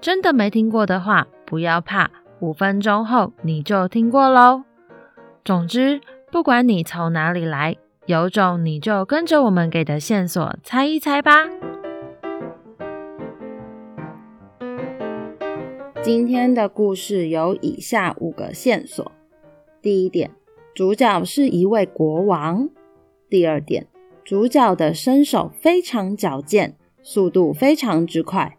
真的没听过的话，不要怕，五分钟后你就听过喽。总之，不管你从哪里来，有种你就跟着我们给的线索猜一猜吧。今天的故事有以下五个线索：第一点，主角是一位国王；第二点，主角的身手非常矫健，速度非常之快。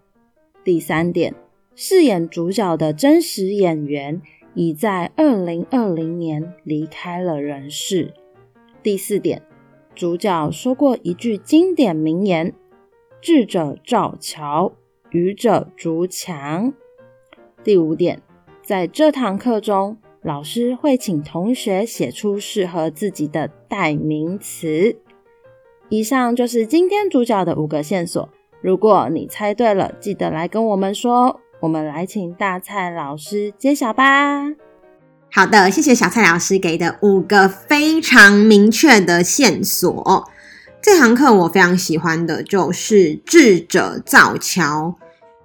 第三点，饰演主角的真实演员已在二零二零年离开了人世。第四点，主角说过一句经典名言：“智者造桥，愚者筑墙。”第五点，在这堂课中，老师会请同学写出适合自己的代名词。以上就是今天主角的五个线索。如果你猜对了，记得来跟我们说。我们来请大蔡老师揭晓吧。好的，谢谢小蔡老师给的五个非常明确的线索。这堂课我非常喜欢的就是“智者造桥，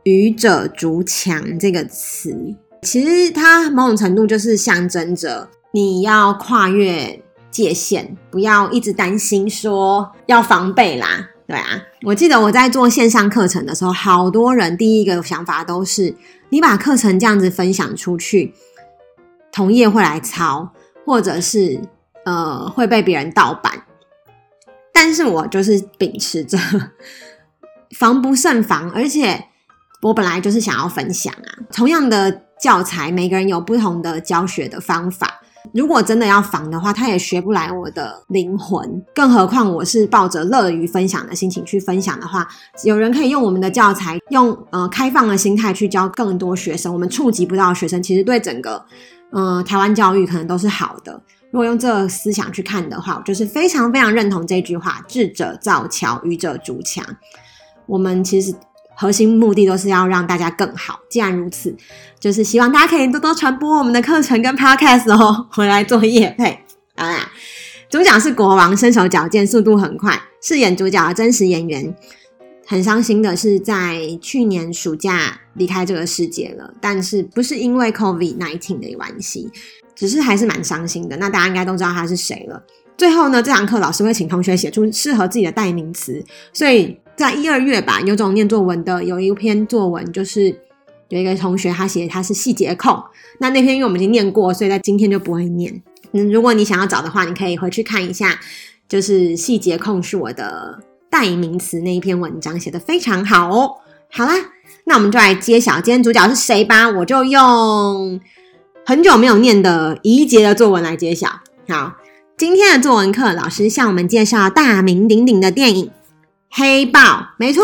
愚者筑墙”这个词。其实它某种程度就是象征着你要跨越界限，不要一直担心说要防备啦。对啊，我记得我在做线上课程的时候，好多人第一个想法都是，你把课程这样子分享出去，同业会来抄，或者是呃会被别人盗版。但是我就是秉持着 防不胜防，而且我本来就是想要分享啊，同样的教材，每个人有不同的教学的方法。如果真的要防的话，他也学不来我的灵魂。更何况我是抱着乐于分享的心情去分享的话，有人可以用我们的教材，用呃开放的心态去教更多学生。我们触及不到的学生，其实对整个呃台湾教育可能都是好的。如果用这个思想去看的话，我就是非常非常认同这句话：智者造桥，愚者筑墙。我们其实。核心目的都是要让大家更好。既然如此，就是希望大家可以多多传播我们的课程跟 podcast 哦，回来做业配。好啦，主角是国王，身手矫健，速度很快，饰演主角的真实演员。很伤心的是，在去年暑假离开这个世界了，但是不是因为 COVID-19 的关系，只是还是蛮伤心的。那大家应该都知道他是谁了。最后呢，这堂课老师会请同学写出适合自己的代名词，所以。在一二月吧，有种念作文的，有一篇作文，就是有一个同学他写他是细节控。那那篇因为我们已经念过，所以在今天就不会念。嗯，如果你想要找的话，你可以回去看一下，就是细节控是我的代名词那一篇文章写的非常好哦。好啦，那我们就来揭晓今天主角是谁吧。我就用很久没有念的怡洁的作文来揭晓。好，今天的作文课老师向我们介绍大名鼎鼎的电影。黑豹，没错，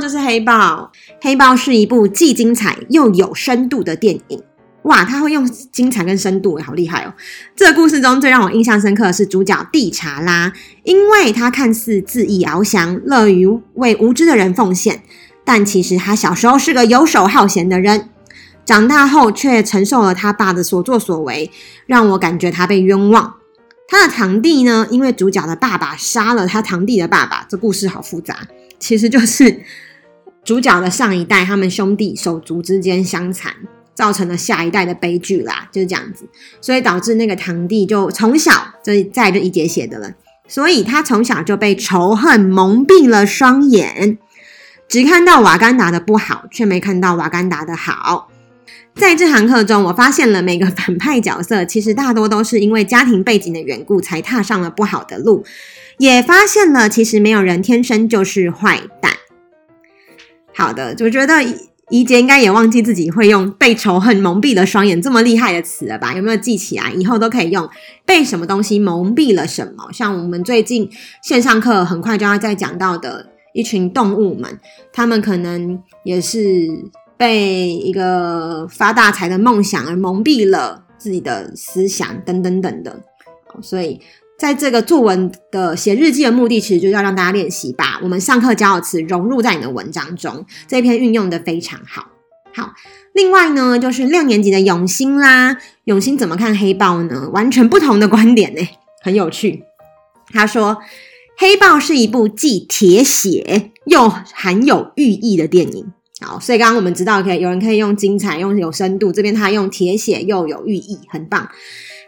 就是黑豹。黑豹是一部既精彩又有深度的电影。哇，他会用精彩跟深度，好厉害哦！这个故事中最让我印象深刻的是主角蒂查拉，因为他看似恣意翱翔，乐于为无知的人奉献，但其实他小时候是个游手好闲的人，长大后却承受了他爸的所作所为，让我感觉他被冤枉。他的堂弟呢？因为主角的爸爸杀了他堂弟的爸爸，这故事好复杂。其实就是主角的上一代，他们兄弟手足之间相残，造成了下一代的悲剧啦，就是这样子。所以导致那个堂弟就从小，这再就一节写的了。所以他从小就被仇恨蒙蔽了双眼，只看到瓦干达的不好，却没看到瓦干达的好。在这堂课中，我发现了每个反派角色其实大多都是因为家庭背景的缘故才踏上了不好的路，也发现了其实没有人天生就是坏蛋。好的，我觉得怡洁应该也忘记自己会用“被仇恨蒙蔽了双眼”这么厉害的词了吧？有没有记起来？以后都可以用“被什么东西蒙蔽了什么”。像我们最近线上课很快就要再讲到的一群动物们，他们可能也是。被一个发大财的梦想而蒙蔽了自己的思想，等等等的。所以，在这个作文的写日记的目的，其实就是要让大家练习把我们上课教的词融入在你的文章中。这篇运用的非常好。好，另外呢，就是六年级的永兴啦。永兴怎么看黑豹呢？完全不同的观点呢，很有趣。他说，黑豹是一部既铁血又含有寓意的电影。好，所以刚刚我们知道，可以有人可以用精彩，用有深度，这边他用铁血又有寓意，很棒。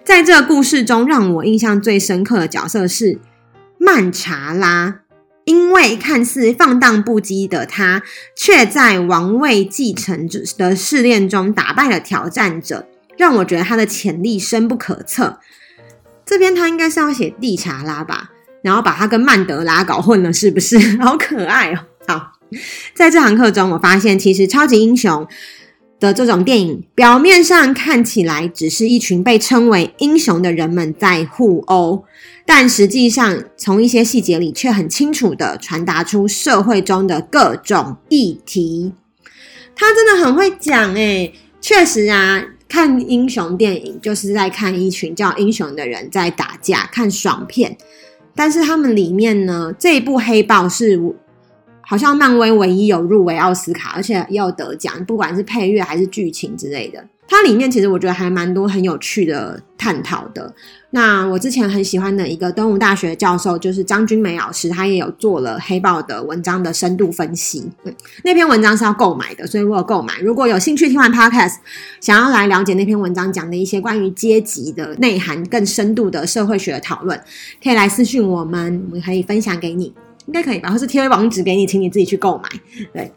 在这个故事中，让我印象最深刻的角色是曼查拉，因为看似放荡不羁的他，却在王位继承者的试炼中打败了挑战者，让我觉得他的潜力深不可测。这边他应该是要写蒂查拉吧，然后把他跟曼德拉搞混了，是不是？好可爱哦！好，在这堂课中，我发现其实超级英雄。的这种电影，表面上看起来只是一群被称为英雄的人们在互殴，但实际上从一些细节里却很清楚地传达出社会中的各种议题。他真的很会讲诶，确实啊，看英雄电影就是在看一群叫英雄的人在打架，看爽片。但是他们里面呢，这一部黑豹是。好像漫威唯一有入围奥斯卡，而且也有得奖，不管是配乐还是剧情之类的。它里面其实我觉得还蛮多很有趣的探讨的。那我之前很喜欢的一个东吴大学教授就是张君梅老师，他也有做了黑豹的文章的深度分析。嗯，那篇文章是要购买的，所以我有购买。如果有兴趣听完 Podcast，想要来了解那篇文章讲的一些关于阶级的内涵更深度的社会学的讨论，可以来私讯我们，我们可以分享给你。应该可以吧，或是贴网址给你，请你自己去购买。对，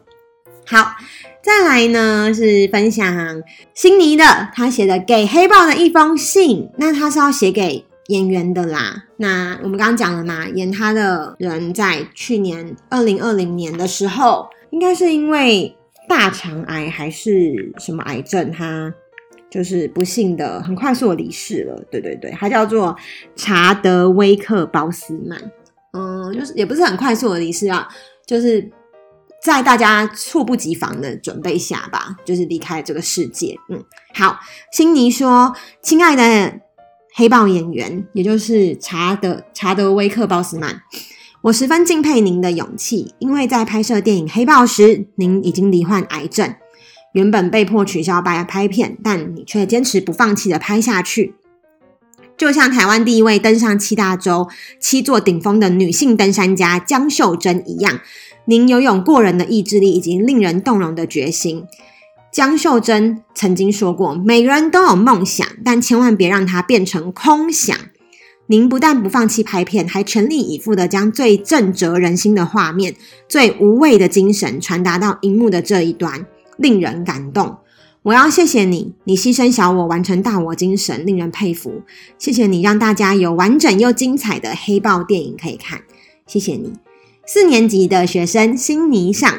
好，再来呢是分享辛尼的他写的给黑豹的一封信。那他是要写给演员的啦。那我们刚刚讲了嘛，演他的人在去年二零二零年的时候，应该是因为大肠癌还是什么癌症，他就是不幸的很快速的离世了。对对对，他叫做查德威克鲍斯曼。嗯，就是也不是很快速的离世啊，就是在大家猝不及防的准备下吧，就是离开这个世界。嗯，好，辛尼说：“亲爱的黑豹演员，也就是查德查德威克鲍斯曼，我十分敬佩您的勇气，因为在拍摄电影《黑豹》时，您已经罹患癌症，原本被迫取消拍拍片，但你却坚持不放弃的拍下去。”就像台湾第一位登上七大洲七座顶峰的女性登山家江秀珍一样，您拥有过人的意志力以及令人动容的决心。江秀珍曾经说过：“每个人都有梦想，但千万别让它变成空想。”您不但不放弃拍片，还全力以赴地将最震慑人心的画面、最无畏的精神传达到荧幕的这一端，令人感动。我要谢谢你，你牺牲小我完成大我精神，令人佩服。谢谢你让大家有完整又精彩的黑豹电影可以看。谢谢你，四年级的学生辛尼上，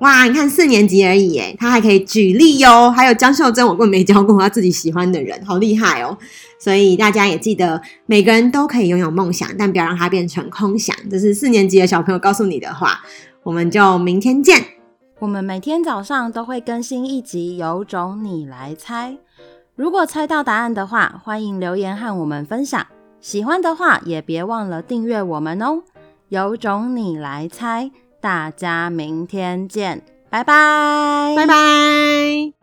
哇，你看四年级而已耶，他还可以举例哟。还有江秀珍，我根本没教过他自己喜欢的人，好厉害哦。所以大家也记得，每个人都可以拥有梦想，但不要让它变成空想。这是四年级的小朋友告诉你的话。我们就明天见。我们每天早上都会更新一集，有种你来猜。如果猜到答案的话，欢迎留言和我们分享。喜欢的话，也别忘了订阅我们哦。有种你来猜，大家明天见，拜拜，拜拜。